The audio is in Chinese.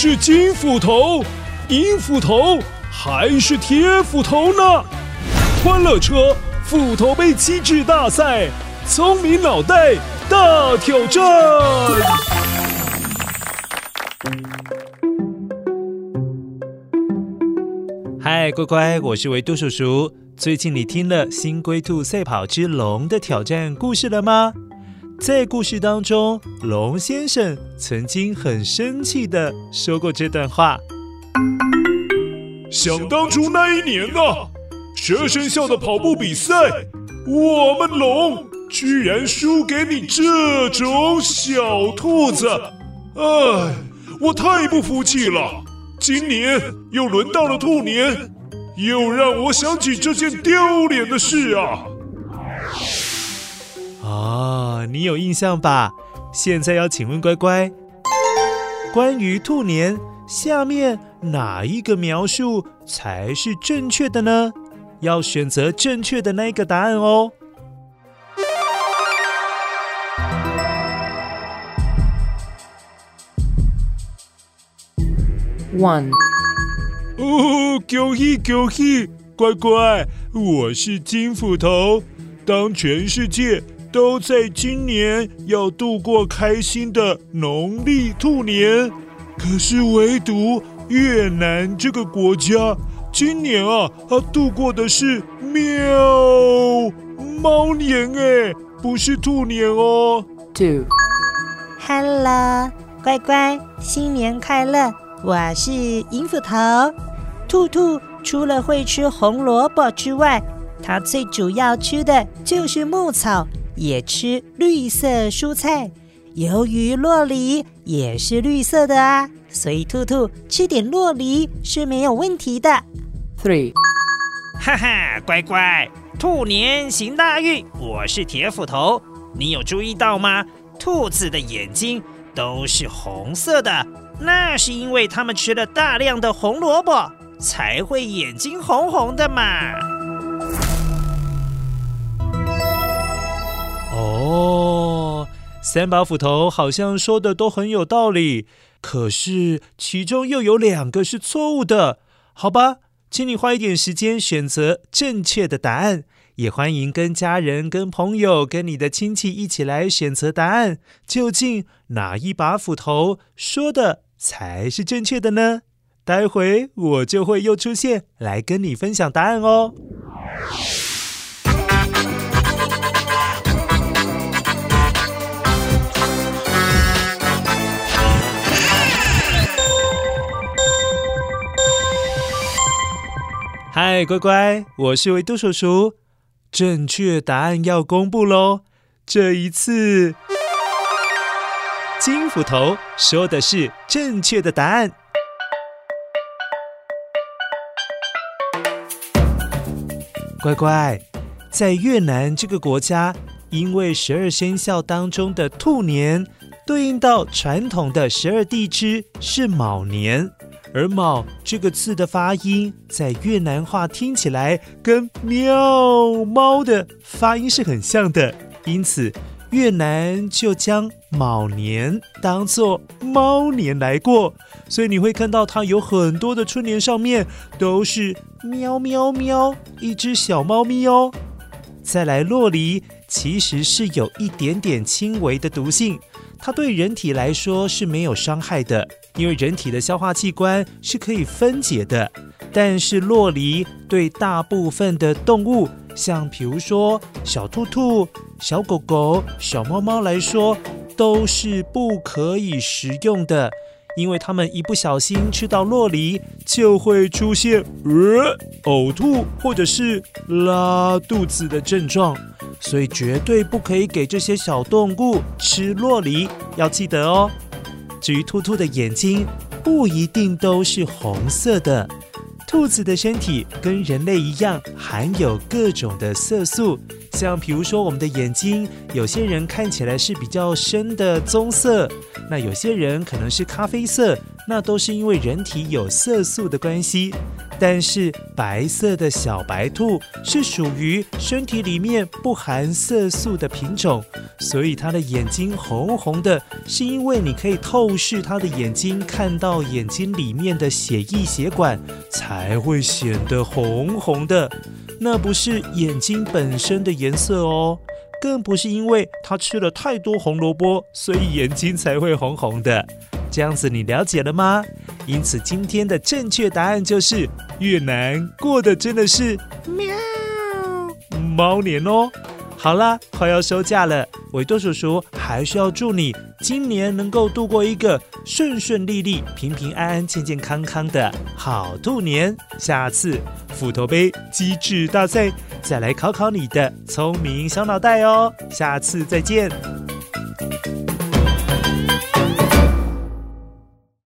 是金斧头、银斧头还是铁斧头呢？欢乐车斧头杯机制大赛，聪明脑袋大挑战。嗨，乖乖，我是维多叔叔。最近你听了《新龟兔赛跑之龙的挑战》故事了吗？在故事当中，龙先生曾经很生气的说过这段话：“想当初那一年啊，十二生肖的跑步比赛，我们龙居然输给你这种小兔子，哎，我太不服气了。今年又轮到了兔年。”又让我想起这件丢脸的事啊啊！哦，你有印象吧？现在要请问乖乖，关于兔年，下面哪一个描述才是正确的呢？要选择正确的那一个答案哦。One。哦，恭喜恭喜，乖乖，我是金斧头。当全世界都在今年要度过开心的农历兔年，可是唯独越南这个国家，今年啊，它度过的是喵猫年，哎，不是兔年哦。Two，Hello，乖乖，新年快乐，我是银斧头。兔兔除了会吃红萝卜之外，它最主要吃的就是牧草，也吃绿色蔬菜。由于洛梨也是绿色的啊，所以兔兔吃点洛梨是没有问题的。Three，哈哈，乖乖，兔年行大运，我是铁斧头。你有注意到吗？兔子的眼睛都是红色的，那是因为它们吃了大量的红萝卜。才会眼睛红红的嘛！哦，三把斧头好像说的都很有道理，可是其中又有两个是错误的。好吧，请你花一点时间选择正确的答案，也欢迎跟家人、跟朋友、跟你的亲戚一起来选择答案。究竟哪一把斧头说的才是正确的呢？待会我就会又出现来跟你分享答案哦。嗨，乖乖，我是维度叔叔，正确答案要公布喽。这一次，金斧头说的是正确的答案。乖乖，在越南这个国家，因为十二生肖当中的兔年对应到传统的十二地支是卯年，而“卯”这个字的发音在越南话听起来跟“喵猫”的发音是很像的，因此越南就将卯年当作猫年来过。所以你会看到它有很多的春联上面都是喵喵喵，一只小猫咪哦。再来，洛梨其实是有一点点轻微的毒性，它对人体来说是没有伤害的，因为人体的消化器官是可以分解的。但是洛梨对大部分的动物，像比如说小兔兔、小狗狗、小猫猫来说，都是不可以食用的。因为它们一不小心吃到洛梨，就会出现呃呕吐或者是拉肚子的症状，所以绝对不可以给这些小动物吃洛梨，要记得哦。至于兔兔的眼睛，不一定都是红色的。兔子的身体跟人类一样，含有各种的色素，像比如说我们的眼睛，有些人看起来是比较深的棕色，那有些人可能是咖啡色，那都是因为人体有色素的关系。但是白色的小白兔是属于身体里面不含色素的品种，所以它的眼睛红红的，是因为你可以透视它的眼睛，看到眼睛里面的血液血管，才会显得红红的。那不是眼睛本身的颜色哦，更不是因为它吃了太多红萝卜，所以眼睛才会红红的。这样子你了解了吗？因此今天的正确答案就是越南过的真的是喵猫年哦。好啦，快要收假了，维多叔叔还是要祝你今年能够度过一个顺顺利利、平平安安、健健康康的好兔年。下次斧头杯机智大赛再来考考你的聪明小脑袋哦。下次再见。